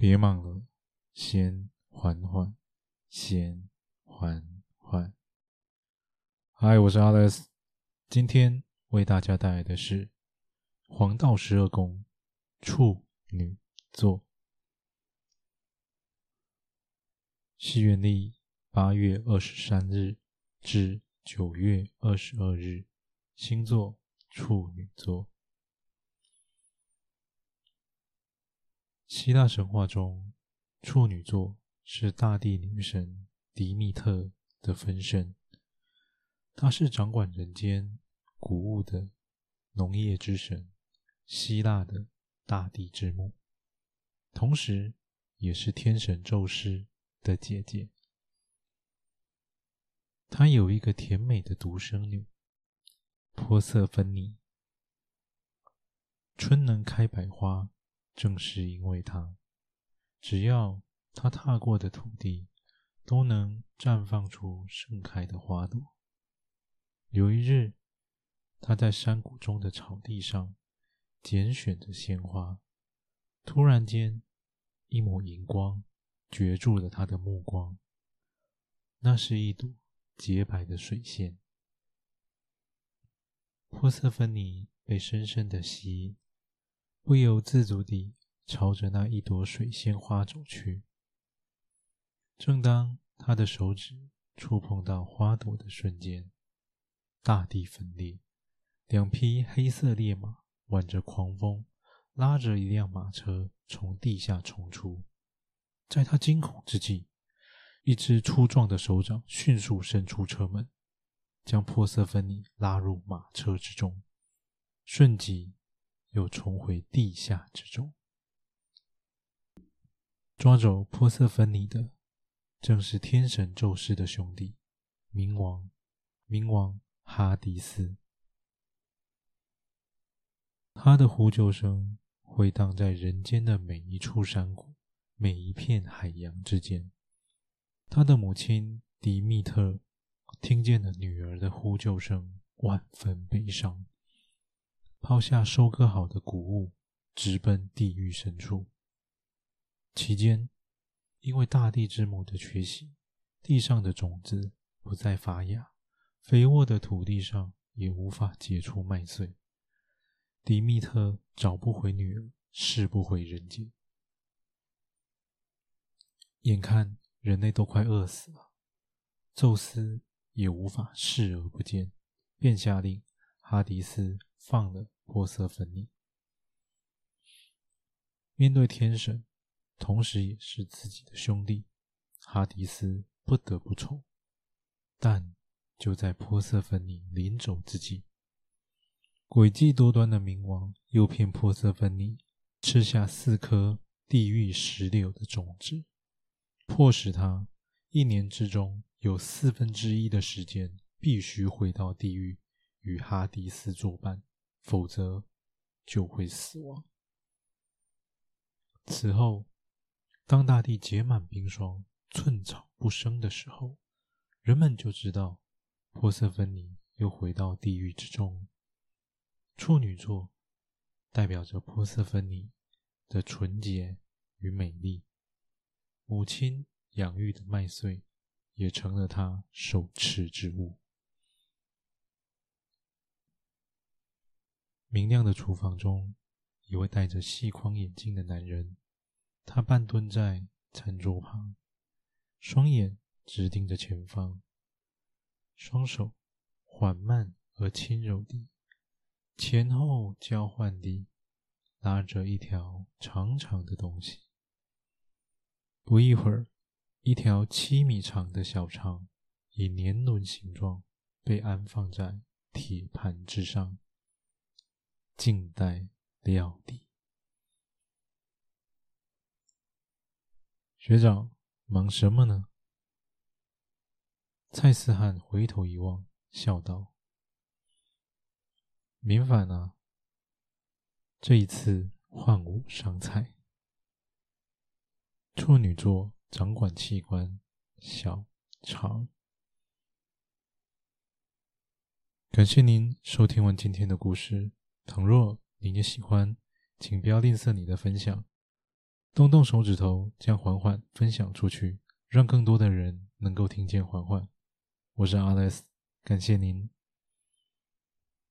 别忙了，先缓缓，先缓缓。嗨，我是 Alex，今天为大家带来的是黄道十二宫处女座。西元历八月二十三日至九月二十二日，星座处女座。希腊神话中，处女座是大地女神迪密特的分身，她是掌管人间谷物的农业之神，希腊的大地之母，同时也是天神宙斯的姐姐。她有一个甜美的独生女波色芬妮，春能开百花。正是因为他，只要他踏过的土地，都能绽放出盛开的花朵。有一日，他在山谷中的草地上拣选着鲜花，突然间，一抹银光攫住了他的目光。那是一朵洁白的水仙。波瑟芬妮被深深的吸引。不由自主地朝着那一朵水仙花走去。正当他的手指触碰到花朵的瞬间，大地分裂，两匹黑色烈马挽着狂风，拉着一辆马车从地下冲出。在他惊恐之际，一只粗壮的手掌迅速伸出车门，将珀瑟芬妮拉入马车之中，瞬即。又重回地下之中。抓走波瑟芬妮的，正是天神宙斯的兄弟，冥王，冥王哈迪斯。他的呼救声回荡在人间的每一处山谷、每一片海洋之间。他的母亲迪密特听见了女儿的呼救声，万分悲伤。抛下收割好的谷物，直奔地狱深处。期间，因为大地之母的缺席，地上的种子不再发芽，肥沃的土地上也无法结出麦穗。迪密特找不回女儿，拾不回人间。眼看人类都快饿死了，宙斯也无法视而不见，便下令哈迪斯。放了波瑟芬妮。面对天神，同时也是自己的兄弟，哈迪斯不得不从。但就在波瑟芬妮临走之际，诡计多端的冥王诱骗波瑟芬妮吃下四颗地狱石榴的种子，迫使她一年之中有四分之一的时间必须回到地狱与哈迪斯作伴。否则就会死亡。此后，当大地结满冰霜，寸草不生的时候，人们就知道波瑟芬妮又回到地狱之中。处女座代表着波瑟芬妮的纯洁与美丽，母亲养育的麦穗也成了她手持之物。明亮的厨房中，一位戴着细框眼镜的男人，他半蹲在餐桌旁，双眼直盯着前方，双手缓慢而轻柔地前后交换地拉着一条长长的东西。不一会儿，一条七米长的小肠以年轮形状被安放在铁盘之上。静待料理。学长，忙什么呢？蔡思翰回头一望，笑道：“明矾啊，这一次换我上菜。”处女座掌管器官小肠。感谢您收听完今天的故事。倘若你也喜欢，请不要吝啬你的分享。动动手指头，将缓缓分享出去，让更多的人能够听见缓缓。我是 Alex，感谢您。